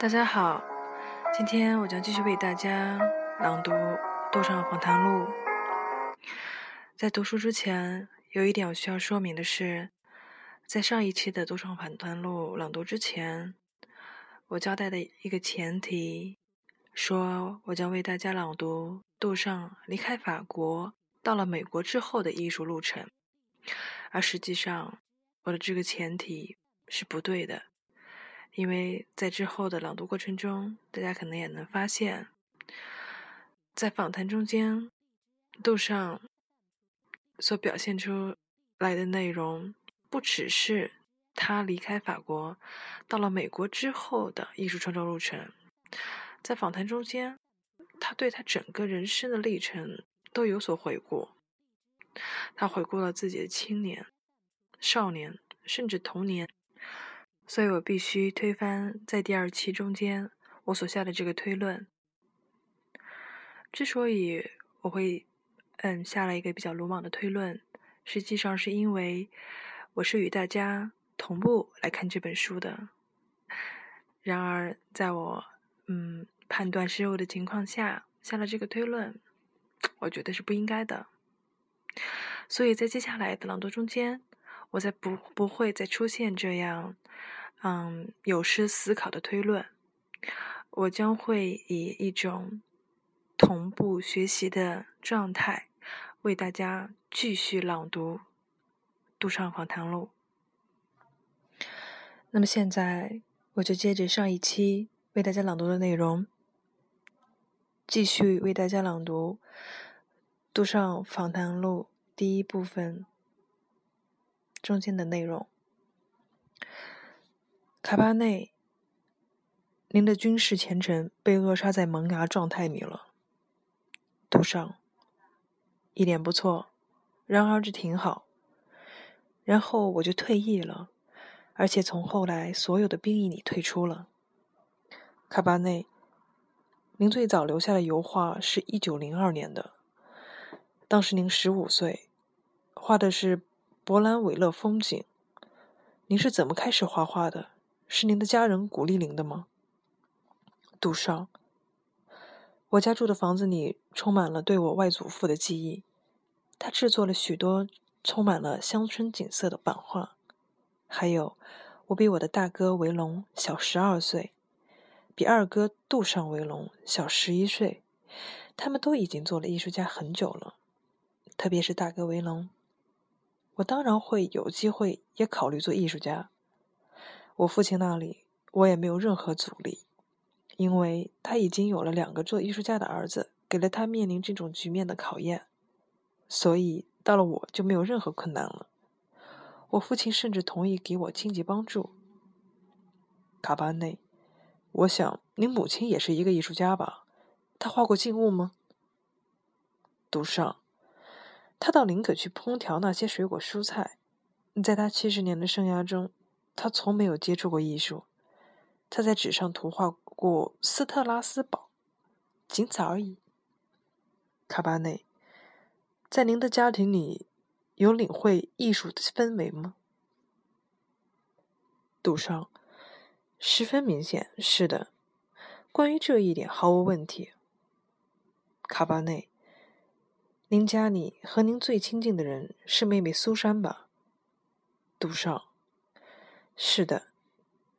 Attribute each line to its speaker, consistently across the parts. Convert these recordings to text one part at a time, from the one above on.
Speaker 1: 大家好，今天我将继续为大家朗读《杜尚访谈录》。在读书之前，有一点我需要说明的是，在上一期的《杜尚访谈录》朗读之前，我交代的一个前提，说我将为大家朗读杜尚离开法国到了美国之后的艺术路程，而实际上，我的这个前提是不对的。因为在之后的朗读过程中，大家可能也能发现，在访谈中间，杜尚所表现出来的内容，不只是他离开法国到了美国之后的艺术创作路程，在访谈中间，他对他整个人生的历程都有所回顾。他回顾了自己的青年、少年，甚至童年。所以我必须推翻在第二期中间我所下的这个推论。之所以我会嗯下了一个比较鲁莽的推论，实际上是因为我是与大家同步来看这本书的。然而，在我嗯判断失误的情况下下了这个推论，我觉得是不应该的。所以在接下来的朗读中间，我才不不会再出现这样。嗯，有失思考的推论，我将会以一种同步学习的状态，为大家继续朗读《杜尚访谈录》。那么现在，我就接着上一期为大家朗读的内容，继续为大家朗读《杜尚访谈录》第一部分中间的内容。卡巴内，您的军事前程被扼杀在萌芽状态里了。杜尚，一点不错，然而这挺好。然后我就退役了，而且从后来所有的兵役里退出了。卡巴内，您最早留下的油画是一九零二年的，当时您十五岁，画的是勃兰韦勒风景。您是怎么开始画画的？是您的家人鼓励您的吗，杜尚？我家住的房子里充满了对我外祖父的记忆，他制作了许多充满了乡村景色的版画。还有，我比我的大哥维龙小十二岁，比二哥杜尚维龙小十一岁，他们都已经做了艺术家很久了，特别是大哥维龙。我当然会有机会也考虑做艺术家。我父亲那里，我也没有任何阻力，因为他已经有了两个做艺术家的儿子，给了他面临这种局面的考验，所以到了我就没有任何困难了。我父亲甚至同意给我经济帮助。卡巴内，我想您母亲也是一个艺术家吧？她画过静物吗？杜尚，他到林可去烹调那些水果蔬菜，在他七十年的生涯中。他从没有接触过艺术，他在纸上涂画过斯特拉斯堡，仅此而已。卡巴内，在您的家庭里，有领会艺术的氛围吗？杜尚，十分明显，是的。关于这一点，毫无问题。卡巴内，您家里和您最亲近的人是妹妹苏珊吧？杜尚。是的，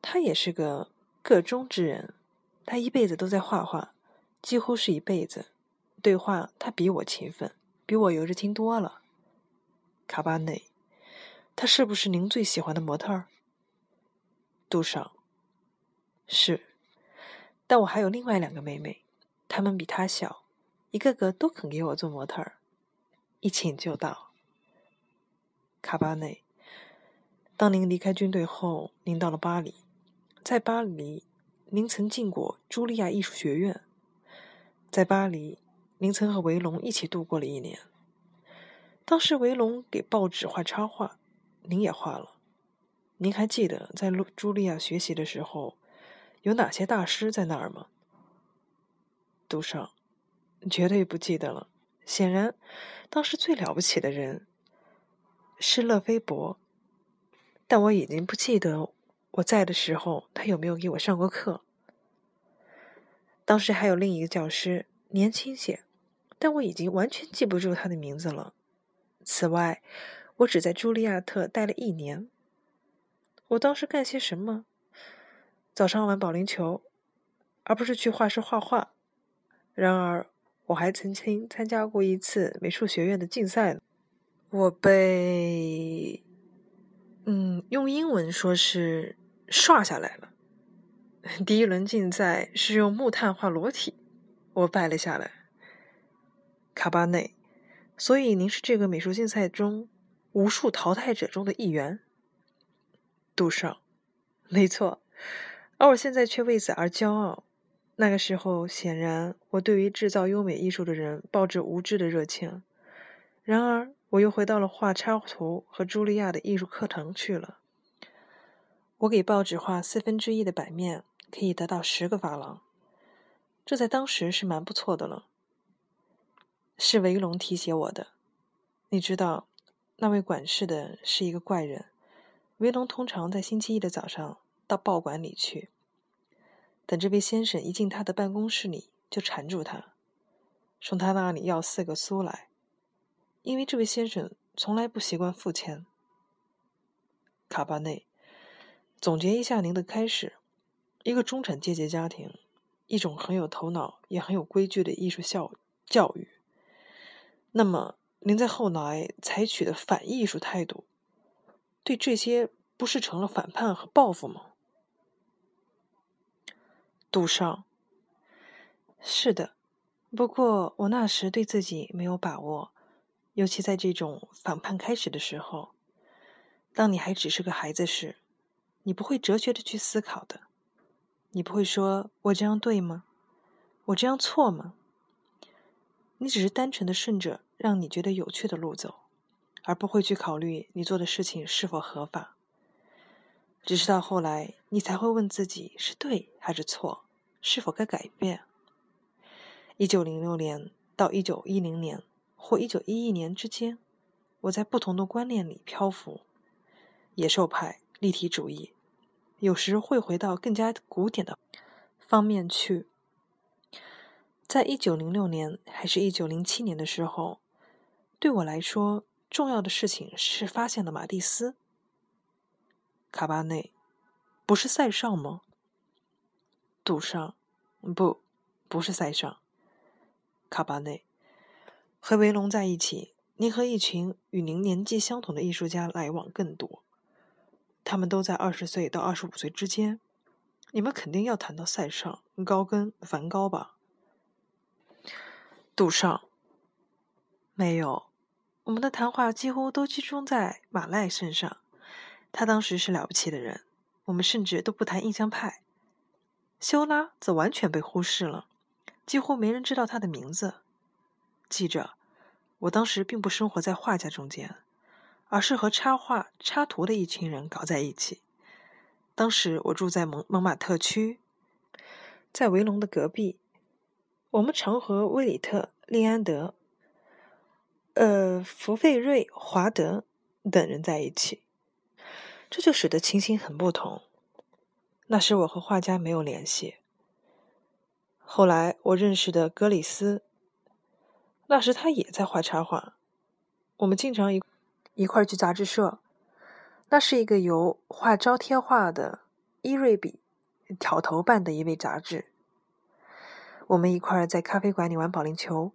Speaker 1: 他也是个个中之人。他一辈子都在画画，几乎是一辈子。对画，他比我勤奋，比我有着听多了。卡巴内，他是不是您最喜欢的模特？杜少，是。但我还有另外两个妹妹，她们比他小，一个个都肯给我做模特儿，一请就到。卡巴内。当您离开军队后，您到了巴黎，在巴黎，您曾进过茱莉亚艺术学院。在巴黎，您曾和维龙一起度过了一年。当时维龙给报纸画插画，您也画了。您还记得在茱莉亚学习的时候，有哪些大师在那儿吗？杜尚，绝对不记得了。显然，当时最了不起的人是勒菲伯。但我已经不记得我在的时候他有没有给我上过课。当时还有另一个教师，年轻些，但我已经完全记不住他的名字了。此外，我只在茱莉亚特待了一年。我当时干些什么？早上玩保龄球，而不是去画室画画。然而，我还曾经参加过一次美术学院的竞赛。我被，嗯，用英文说是刷下来了。第一轮竞赛是用木炭画裸体，我败了下来。卡巴内，所以您是这个美术竞赛中无数淘汰者中的一员。杜尚，没错，而我现在却为此而骄傲。那个时候，显然我对于制造优美艺术的人抱着无知的热情。然而，我又回到了画插图和茱莉亚的艺术课堂去了。我给报纸画四分之一的版面。可以得到十个法郎，这在当时是蛮不错的了。是维龙提携我的，你知道，那位管事的是一个怪人。维龙通常在星期一的早上到报馆里去，等这位先生一进他的办公室里，就缠住他，从他那里要四个苏来，因为这位先生从来不习惯付钱。卡巴内，总结一下您的开始。一个中产阶级家庭，一种很有头脑也很有规矩的艺术教教育。那么，您在后来采取的反艺术态度，对这些不是成了反叛和报复吗？杜尚，是的。不过我那时对自己没有把握，尤其在这种反叛开始的时候。当你还只是个孩子时，你不会哲学的去思考的。你不会说我这样对吗？我这样错吗？你只是单纯的顺着让你觉得有趣的路走，而不会去考虑你做的事情是否合法。只是到后来，你才会问自己是对还是错，是否该改变。一九零六年到一九一零年或一九一一年之间，我在不同的观念里漂浮：野兽派、立体主义。有时会回到更加古典的方面去。在一九零六年还是一九零七年的时候，对我来说重要的事情是发现了马蒂斯。卡巴内，不是塞尚吗？杜尚，不，不是塞尚。卡巴内，和维龙在一起，您和一群与您年纪相同的艺术家来往更多。他们都在二十岁到二十五岁之间。你们肯定要谈到塞尚、高更、梵高吧？杜尚，没有。我们的谈话几乎都集中在马赖身上。他当时是了不起的人。我们甚至都不谈印象派。修拉则完全被忽视了，几乎没人知道他的名字。记着，我当时并不生活在画家中间。而是和插画、插图的一群人搞在一起。当时我住在蒙蒙马特区，在维隆的隔壁。我们常和威里特、利安德、呃福费瑞、华德等人在一起，这就使得情形很不同。那时我和画家没有联系。后来我认识的格里斯，那时他也在画插画。我们经常一。一块去杂志社，那是一个由画招贴画的伊瑞比挑头办的一位杂志。我们一块在咖啡馆里玩保龄球，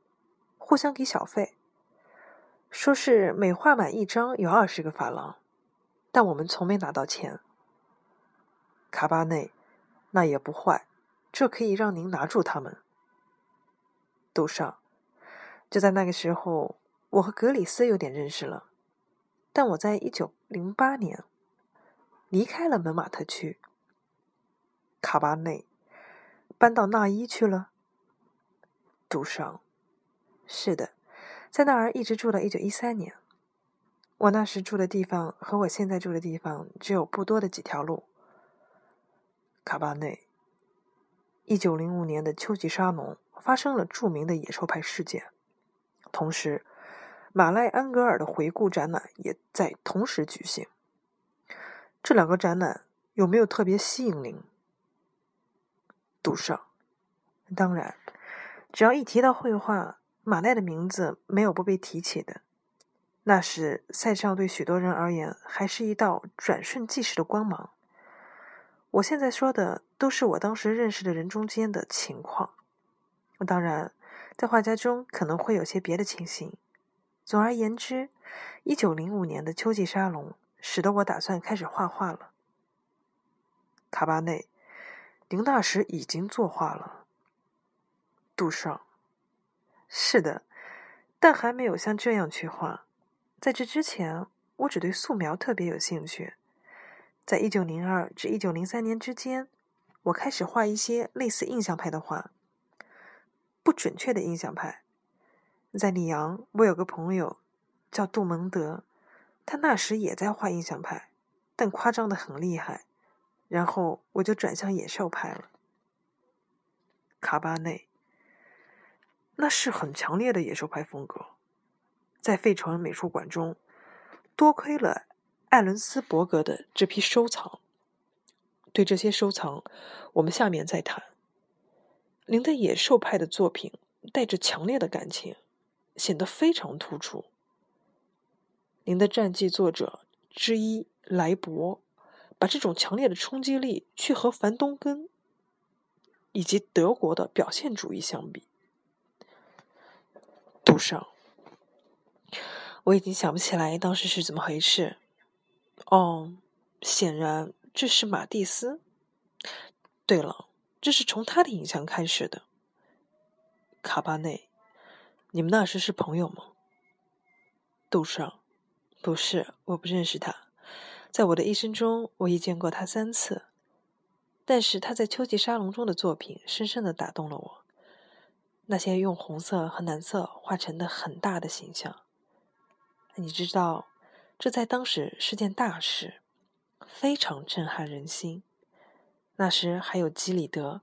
Speaker 1: 互相给小费，说是每画满一张有二十个法郎，但我们从没拿到钱。卡巴内，那也不坏，这可以让您拿住他们。杜尚，就在那个时候，我和格里斯有点认识了。但我在一九零八年离开了门马特区，卡巴内搬到纳伊去了。杜尚，是的，在那儿一直住到一九一三年。我那时住的地方和我现在住的地方只有不多的几条路。卡巴内，一九零五年的秋季沙龙发生了著名的野兽派事件，同时。马赖安格尔的回顾展览也在同时举行。这两个展览有没有特别吸引您？杜尚，当然，只要一提到绘画，马奈的名字没有不被提起的。那时，塞尚对许多人而言还是一道转瞬即逝的光芒。我现在说的都是我当时认识的人中间的情况。当然，在画家中可能会有些别的情形。总而言之，一九零五年的秋季沙龙使得我打算开始画画了。卡巴内，您那时已经作画了。杜尚，是的，但还没有像这样去画。在这之前，我只对素描特别有兴趣。在一九零二至一九零三年之间，我开始画一些类似印象派的画，不准确的印象派。在里昂，我有个朋友叫杜蒙德，他那时也在画印象派，但夸张的很厉害。然后我就转向野兽派了。卡巴内，那是很强烈的野兽派风格。在费城美术馆中，多亏了艾伦斯伯格的这批收藏。对这些收藏，我们下面再谈。您的野兽派的作品带着强烈的感情，显得非常突出。您的战记作者之一莱博，把这种强烈的冲击力去和凡东根以及德国的表现主义相比，杜尚。我已经想不起来当时是怎么回事。哦，显然这是马蒂斯。对了，这是从他的影像开始的。卡巴内，你们那时是朋友吗？杜尚，不是，我不认识他。在我的一生中，我已见过他三次。但是他在秋季沙龙中的作品深深的打动了我。那些用红色和蓝色画成的很大的形象。你知道，这在当时是件大事，非常震撼人心。那时还有基里德，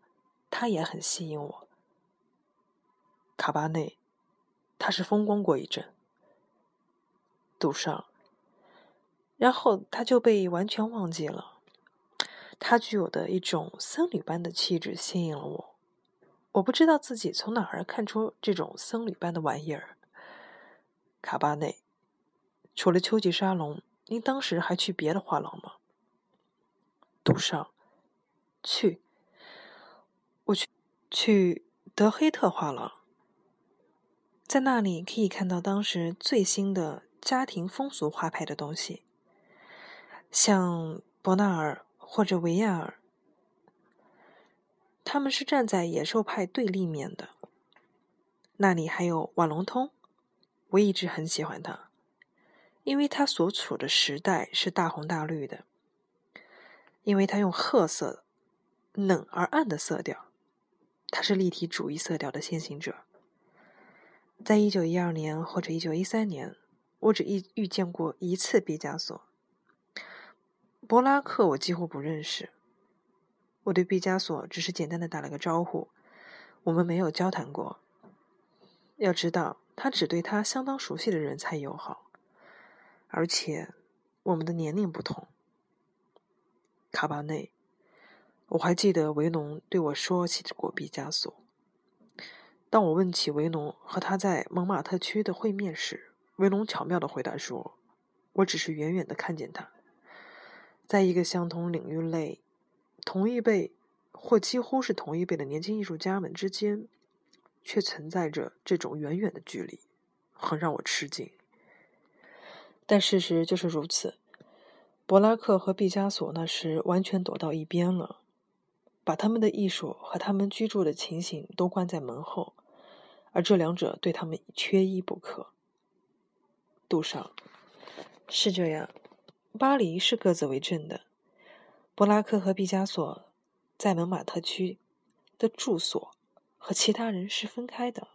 Speaker 1: 他也很吸引我。卡巴内，他是风光过一阵。杜尚，然后他就被完全忘记了。他具有的一种僧侣般的气质吸引了我。我不知道自己从哪儿看出这种僧侣般的玩意儿。卡巴内。除了秋季沙龙，您当时还去别的画廊吗？杜尚，去，我去去德黑特画廊，在那里可以看到当时最新的家庭风俗画派的东西，像伯纳尔或者维亚尔，他们是站在野兽派对立面的。那里还有瓦隆通，我一直很喜欢他。因为他所处的时代是大红大绿的，因为他用褐色、冷而暗的色调，他是立体主义色调的先行者。在一九一二年或者一九一三年，我只遇遇见过一次毕加索。博拉克我几乎不认识，我对毕加索只是简单的打了个招呼，我们没有交谈过。要知道，他只对他相当熟悉的人才友好。而且，我们的年龄不同。卡巴内，我还记得维农对我说起过毕加索。当我问起维农和他在蒙马特区的会面时，维农巧妙的回答说：“我只是远远的看见他，在一个相同领域内，同一辈或几乎是同一辈的年轻艺术家们之间，却存在着这种远远的距离，很让我吃惊。”但事实就是如此。柏拉克和毕加索那时完全躲到一边了，把他们的艺术和他们居住的情形都关在门后，而这两者对他们缺一不可。杜尚，是这样，巴黎是各自为政的。布拉克和毕加索在蒙马特区的住所和其他人是分开的。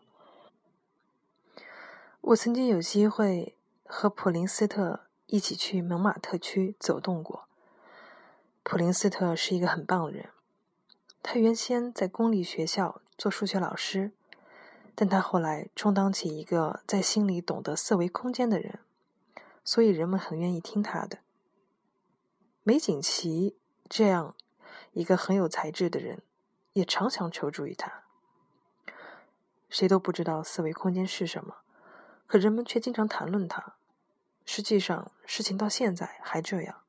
Speaker 1: 我曾经有机会。和普林斯特一起去蒙马特区走动过。普林斯特是一个很棒的人，他原先在公立学校做数学老师，但他后来充当起一个在心里懂得四维空间的人，所以人们很愿意听他的。梅景琦这样一个很有才智的人，也常常求助于他。谁都不知道四维空间是什么，可人们却经常谈论它。实际上，事情到现在还这样。